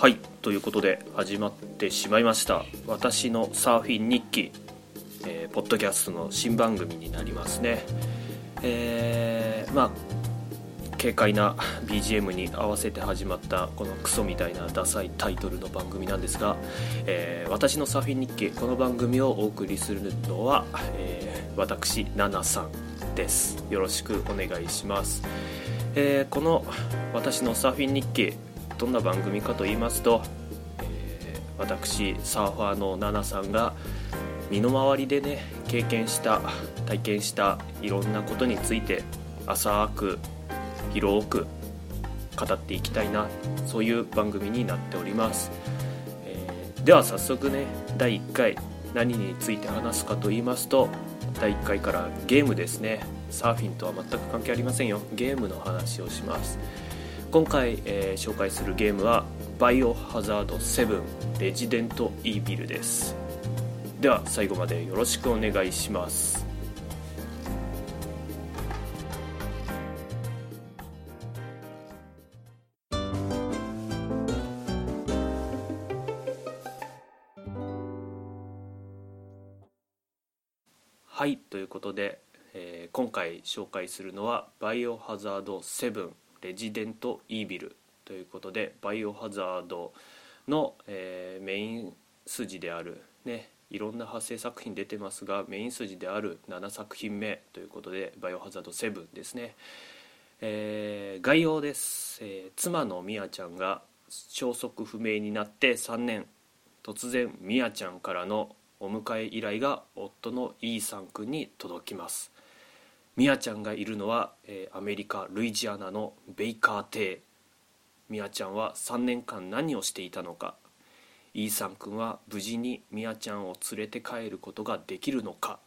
はいということで始まってしまいました。私のサーフィン日記、えー、ポッドキャストの新番組になりますね。えー、まあ軽快な BGM に合わせて始まったこのクソみたいなダサいタイトルの番組なんですが、えー、私のサーフィン日記この番組をお送りするのは、えー、私ナナさんです。よろしくお願いします、えー、この私のサーフィン日記どんな番組かと言いますと、えー、私サーファーのナナさんが身の回りでね経験した体験したいろんなことについて浅く広く語っていきたいなそういう番組になっております、えー、では早速ね第1回何について話すかと言いますと第1回からゲームですね。サーフィンとは全く関係ありませんよ。ゲームの話をします。今回、えー、紹介するゲームはバイオハザード7レジデントイービルです。では最後までよろしくお願いします。はいということで、えー、今回紹介するのは「バイオハザード7レジデント・イービルということでバイオハザードの、えー、メイン筋であるねいろんな派生作品出てますがメイン筋である7作品目ということでバイオハザード7ですね、えー、概要です、えー、妻のミヤちゃんが消息不明になって3年突然ミヤちゃんからのお迎え依頼が夫のイーサン君に届きます。ミヤちゃんがいるのは、えー、アメリカ・ルイジアナのベイカー邸。ミヤちゃんは3年間何をしていたのか。イーサン君は無事にミヤちゃんを連れて帰ることができるのか。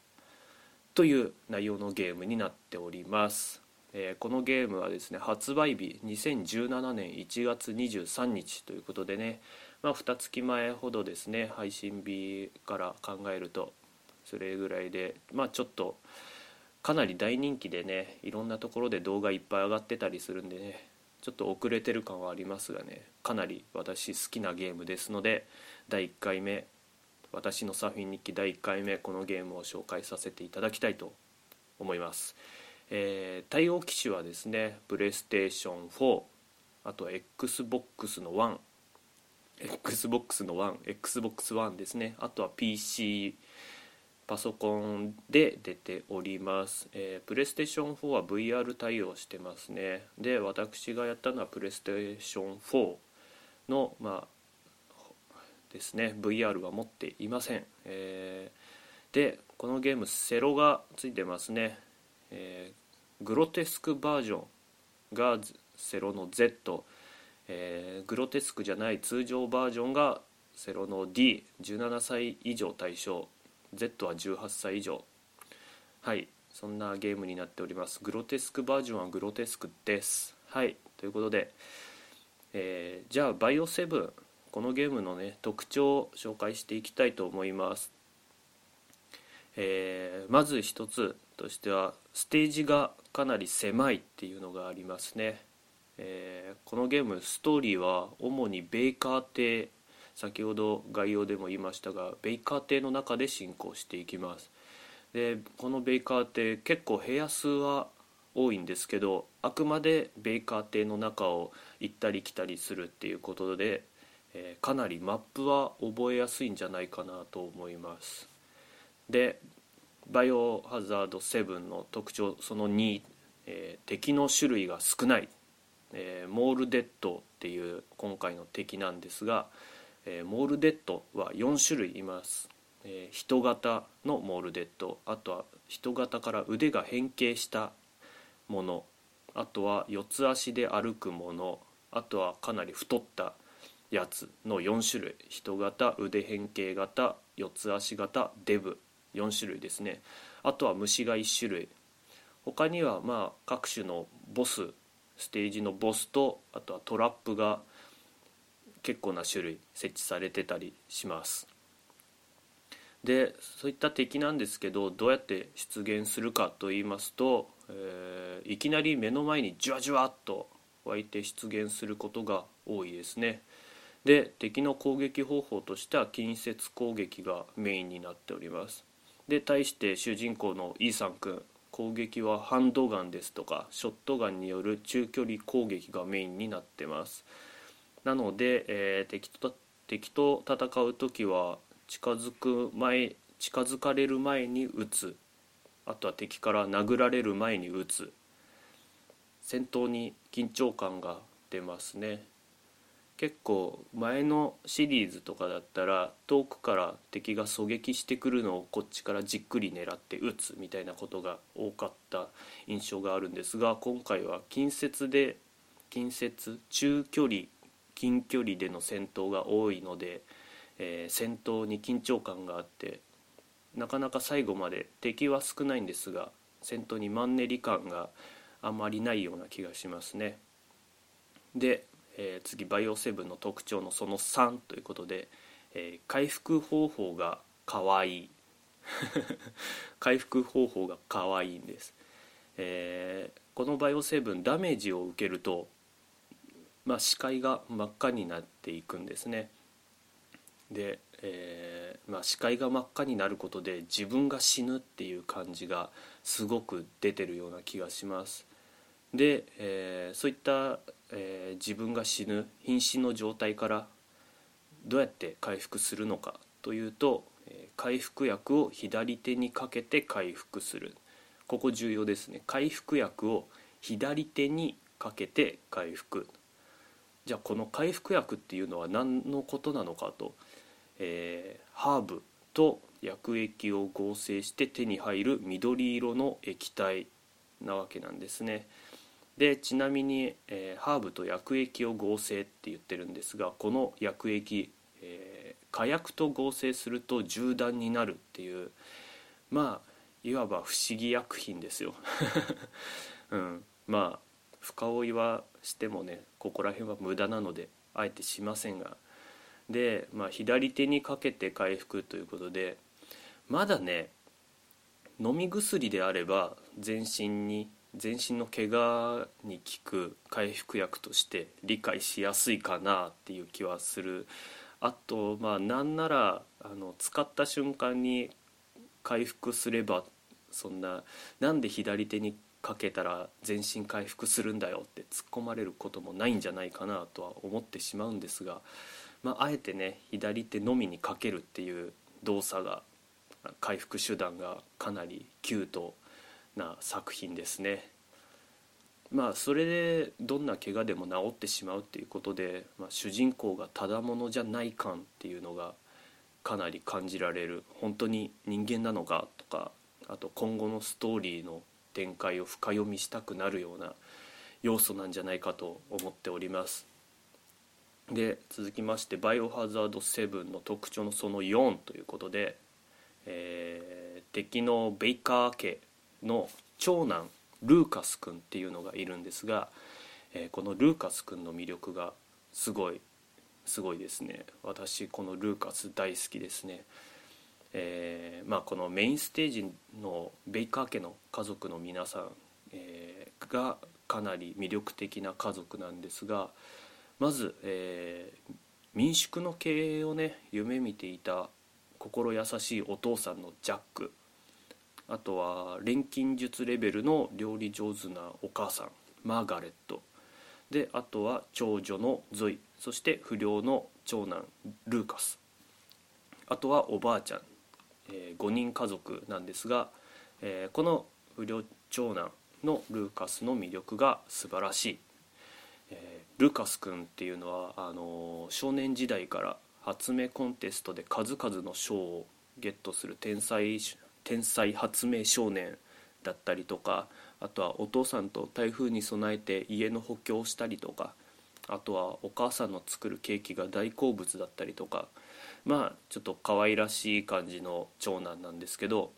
という内容のゲームになっております、えー、このゲームはですね発売日2017年1月23日ということでねまあ2月前ほどですね配信日から考えるとそれぐらいでまあちょっとかなり大人気でねいろんなところで動画いっぱい上がってたりするんでねちょっと遅れてる感はありますがねかなり私好きなゲームですので第1回目私のサーフィン日記第1回目このゲームを紹介させていただきたいと思います、えー、対応機種はですねプレイステーション4あと XBOX の 1XBOX の 1XBOX1 ですねあとは PC パソコンで出ております、えー、プレイステーション4は VR 対応してますね。で私がやったのはプレイステーション4のまあですね。VR は持っていません、えー、でこのゲームセロがついてますね、えー、グロテスクバージョンがセロの Z、えー、グロテスクじゃない通常バージョンがセロの D17 歳以上対象。Z は18歳以上。はい。そんなゲームになっております。グロテスクバージョンはグロテスクです。はい。ということで、えー、じゃあバイオ7このゲームのね特徴を紹介していきたいと思います。えー、まず一つとしてはステージがかなり狭いっていうのがありますね、えー、このゲームストーリーは主にベーカー邸先ほど概要でも言いましたがベイカー邸の中で進行していきます。でこのベイカー邸結構部屋数は多いんですけどあくまでベイカー邸の中を行ったり来たりするっていうことで、えー、かなりマップは覚えやすいんじゃないかなと思います。でバイオハザード7の特徴その2、えー、敵の種類が少ない、えー、モールデッドっていう今回の敵なんですがえー、モールデッドは4種類います、えー、人型のモールデッドあとは人型から腕が変形したものあとは四つ足で歩くものあとはかなり太ったやつの4種類。人型腕変形型四つ足型デブ4種類ですね。あとは虫が1種類。他にはまあ各種のボスステージのボスとあとはトラップが結構な種類設置されてたりします。でそういった敵なんですけどどうやって出現するかと言いますと、えー、いきなり目の前にジュワジュワっと湧いて出現することが多いですね。で敵の攻撃方法としては近接攻撃がメインになっております。で対して主人公のイーサン君攻撃はハンドガンですとかショットガンによる中距離攻撃がメインになってます。なので、えー、敵と敵と戦う時は近づく前近づかれる前に撃つ。あとは敵から殴られる前に撃つ。戦闘に緊張感が出ますね。結構前のシリーズとかだったら遠くから敵が狙撃してくるのをこっちからじっくり狙って撃つ。みたいなことが多かった印象があるんですが今回は近接で近接中距離近距離での戦闘が多いので、えー、戦闘に緊張感があってなかなか最後まで敵は少ないんですが戦闘にマンネリ感があまりないような気がしますね。でえー、次バイオ7の特徴のその3ということで、えー、回復方法がかわいい 回復方法がかわいいんです、えー、このバイオ7ダメージを受けると、まあ、視界が真っ赤になっていくんですね。で、えーまあ、視界が真っ赤になることで自分が死ぬっていう感じがすごく出てるような気がします。で、えー、そういったえー、自分が死ぬ瀕死の状態からどうやって回復するのかというと、え、回復薬を左手にかけて回復する。ここ重要ですね。回復薬を左手にかけて回復。じゃあこの回復薬っていうのは何のことなのかと、えー、ハーブと薬液を合成して手に入る緑色の液体なわけなんですね。でちなみに、えー、ハーブと薬液を合成って言ってるんですがこの薬液、えー、火薬と合成すると銃弾になるっていうまあいわば不思議薬品ですよ、うん、まあ深追いはしてもねここら辺は無駄なのであえてしませんが。で、まあ、左手にかけて回復ということでまだね飲み薬であれば全身に全身の怪我に効く回復薬として理解しやすいかなっていう気はする。あとまあなんならあの使った瞬間に回復すればそんななんで左手にかけたら全身回復するんだよって突っ込まれることもないんじゃないかなとは思ってしまうんですが、まあ、あえてね左手のみにかけるっていう動作が回復手段がかなりキュートな作品ですね。まあそれでどんな怪我でも治ってしまうっていうことで、まあ、主人公がただものじゃない感っていうのがかなり感じられる。本当に人間なのかとかあと今後のストーリーの展開を深読みしたくなるような要素なんじゃないかと思っております。で続きまして「バイオハザード7」の特徴のその4ということで、えー、敵のベイカー家の長男ルーカス君っていうのがいるんですが、えー、このルーカス君の魅力がすごいすごいですね。私このルーカス大好きですね。えー、まあ、このメインステージのベイカー家の家族の皆さん、えー、がかなり魅力的な家族なんですがまず、えー、民宿の経営をね夢見ていた心優しいお父さんのジャック。あとは錬金術レベルの料理上手なお母さんマーガレット。であとは長女のゾイ。そして不良の長男ルーカス。あとはおばあちゃん、え、5人家族なんですが、え、この不良長男のルーカスの魅力が素晴らしい、え、ルーカス君っていうのはあの少年時代から発明コンテストで数々の賞をゲットする天才天才発明少年だったりとかあとはお父さんと台風に備えて家の補強をしたりとかあとはお母さんの作るケーキが大好物だったりとかまあちょっと可愛らしい感じの長男なんですけど、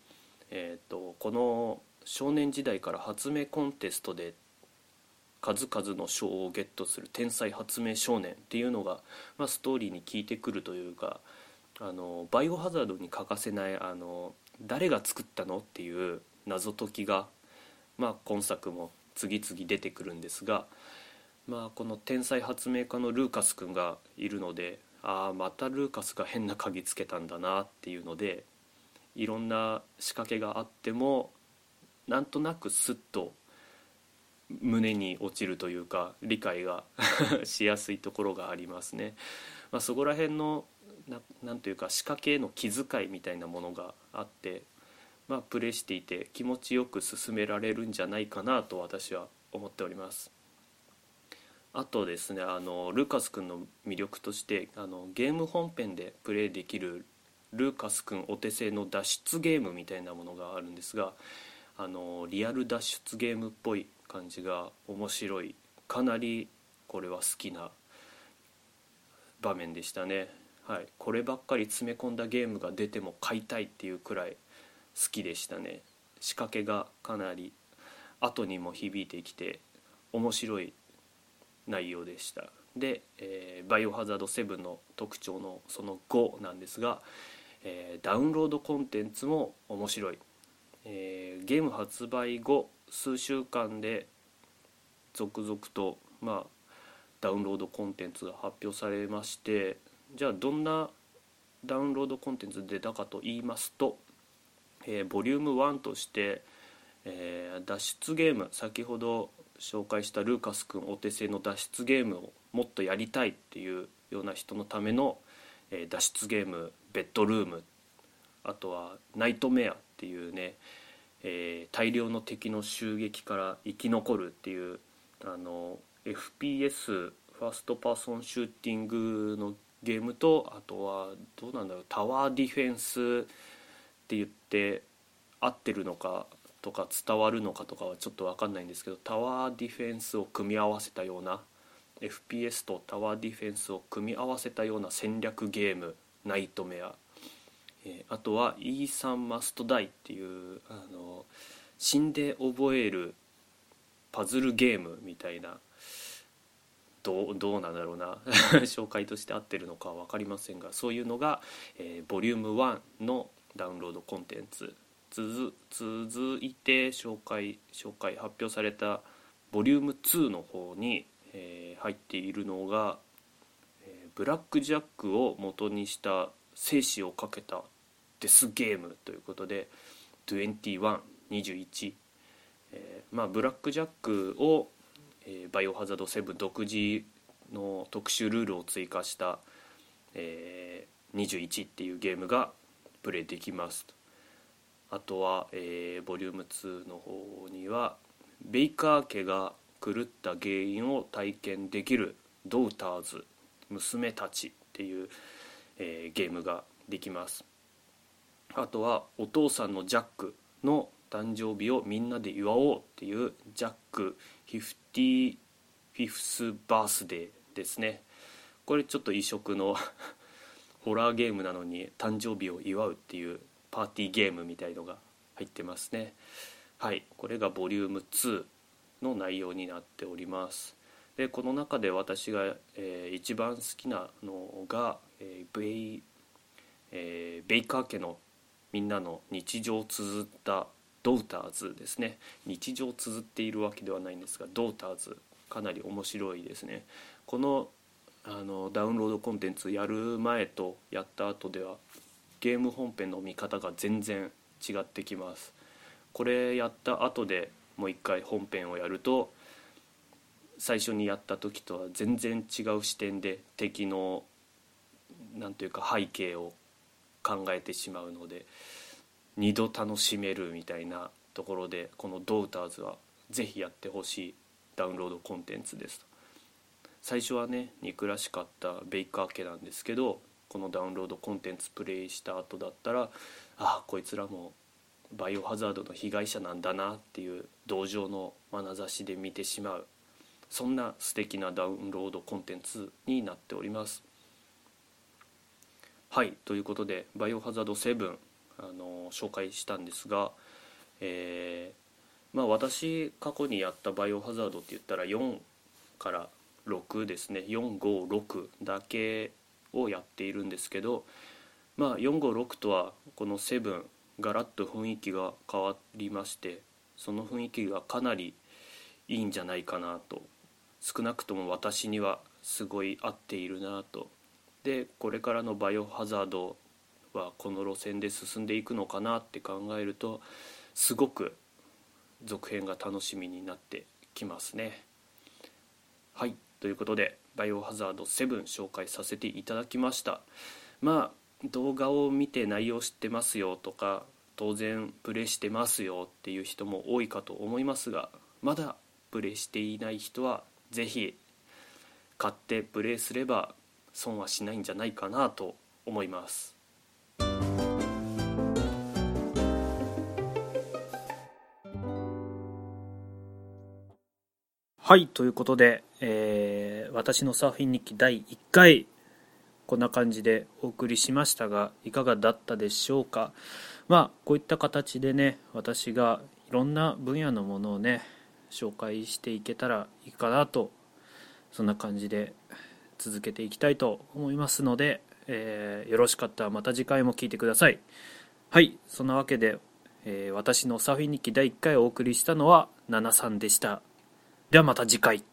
えーと、この少年時代から発明コンテストで数々の賞をゲットする天才発明少年っていうのが、まあ、ストーリーに効いてくるというかあのバイオハザードに欠かせないあの誰が作ったのっていう謎解きが、まあ、今作も次々出てくるんですがまあこの天才発明家のルーカス君がいるのでああまたルーカスが変な鍵つけたんだなっていうのでいろんな仕掛けがあってもなんとなくスッと胸に落ちるというか理解が しやすいところがありますね。まあ、そこら辺のななんというか仕掛けへの気遣いみたいなものがあって、まあ、プレイしていて気持ちよく進められるんじゃないかなと私は思っております。あとですねあのルーカス君の魅力としてあのゲーム本編でプレイできるルーカス君お手製の脱出ゲームみたいなものがあるんですがあのリアル脱出ゲームっぽい感じが面白い。かなりこれは好きな場面でしたね、はい、こればっかり詰め込んだゲームが出ても買いたいっていうくらい好きでしたね。仕掛けがかなり後にも響いてきて面白い内容でした。で、えー、バイオハザード7の特徴のその5なんですが、えー、ダウンロードコンテンツも面白い、えー、ゲーム発売後数週間で続々と、まあ、ダウンロードコンテンツが発表されましてじゃあどんなダウンロードコンテンツ出たかと言いますと、えー、ボリューム1として、えー、脱出ゲーム先ほど紹介したルーカス君お手製の脱出ゲームをもっとやりたいっていうような人のための、え、脱出ゲームベッドルーム。あとはナイトメアっていうね、えー、大量の敵の襲撃から生き残るっていうあの FPS first person shooting のゲームとあとはどうなんだろうタワーディフェンスって言って合ってるのかとか伝わるのかとかはちょっと分かんないんですけどタワーディフェンスを組み合わせたような FPS とタワーディフェンスを組み合わせたような戦略ゲームナイトメア。えー、あとは「イーサン・マスト・ダイ」っていうあの死んで覚えるパズルゲームみたいなどうどうなんだろうな 紹介として合ってるのかは分かりませんがそういうのが、えー、ボリューム1のダウンロードコンテンツ続いて紹介紹介発表されたボリューム2の方に、えー、入っているのが、えー、ブラック・ジャックを元にした生死をかけたデスゲームということで2121、えー、まあブラックジャックを、えー、バイオハザード7独自の特殊ルールを追加した、えー、21っていうゲームがプレイできますあとは、えー、ボリューム2の方にはベイカー家が狂った原因を体験できるドウターズ娘たちっていう、えー、ゲームができます。あとはお父さんのジャックの誕生日をみんなで祝おうっていうジャック55スバースデーですね。これちょっと異色の ホラーゲームなのに誕生日を祝うっていうパーティーゲームみたいのが入ってますね。はい。これがボリューム2の内容になっております。でこの中で私が、えー、一番好きなのが、えー、ベイえー、ベイカー家のみんなの日常を綴ったドーターズですね。日常を綴っているわけではないんですがドーターズかなり面白いですね。このあのダウンロードコンテンツやる前とやった後ではゲーム本編の見方が全然違ってきます。これやった後でもう一回本編をやると最初にやった時とは全然違う視点で敵の何ていうか背景を考えてしまうので2度楽しめるみたいなところでこのドーターズはぜひやってほしいダウンロードコンテンツです最初はね憎らしかったベイカー家なんですけどこのダウンロードコンテンツプレイした後だったらああこいつらもバイオハザードの被害者なんだなっていう同情の眼差しで見てしまう。そんな素敵なダウンロードコンテンツになっております。はいということで「バイオハザード7」あの紹介したんですが、えー、まあ私過去にやった「バイオハザード」って言ったら4から6ですね。456だけをやっているんですけど、まあ、456とはこの7ガラッと雰囲気が変わりましてその雰囲気がかなりいいんじゃないかなと少なくとも私にはすごい合っているなと。でこれからのバイオハザードはこの路線で進んでいくのかなって考えるとすごく続編が楽しみになってきますね。はいということで「バイオハザード7」紹介させていただきました。まあ動画を見て内容知ってますよとか当然プレイしてますよっていう人も多いかと思いますがまだプレイしていない人は是非買ってプレイすれば損はしないんじゃないかなと思います。はいということで、えー、私のサーフィン日記第1回こんな感じでお送りしましたがいかがだったでしょうか？まあこういった形でね私がいろんな分野のものをね紹介していけたらいいかなとそんな感じで続けていきたいと思いますので、えー、よろしかったらまた次回も聴いてください。はいそんなわけで、えー、私のサーフィン日記第1回お送りしたのは7さんでした。ではまた次回。